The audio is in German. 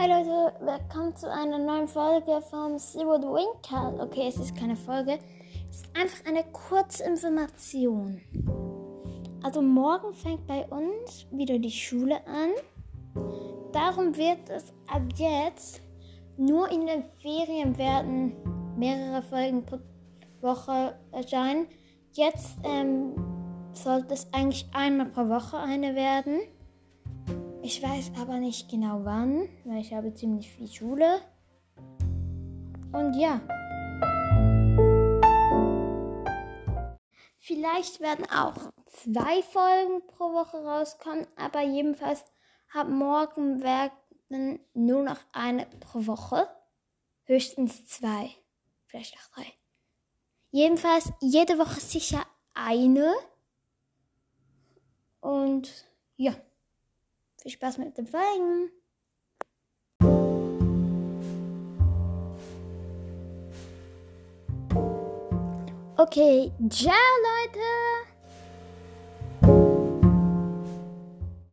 Hi Leute, willkommen zu einer neuen Folge vom Zero the. Okay, es ist keine Folge, es ist einfach eine kurze Information. Also morgen fängt bei uns wieder die Schule an. Darum wird es ab jetzt nur in den Ferien werden mehrere Folgen pro Woche erscheinen. Jetzt ähm, sollte es eigentlich einmal pro Woche eine werden. Ich weiß aber nicht genau wann, weil ich habe ziemlich viel Schule. Und ja. Vielleicht werden auch zwei Folgen pro Woche rauskommen, aber jedenfalls ab morgen werden nur noch eine pro Woche. Höchstens zwei, vielleicht auch drei. Jedenfalls jede Woche sicher eine. Und ja. Viel Spaß mit dem Folgen. Okay, ciao Leute.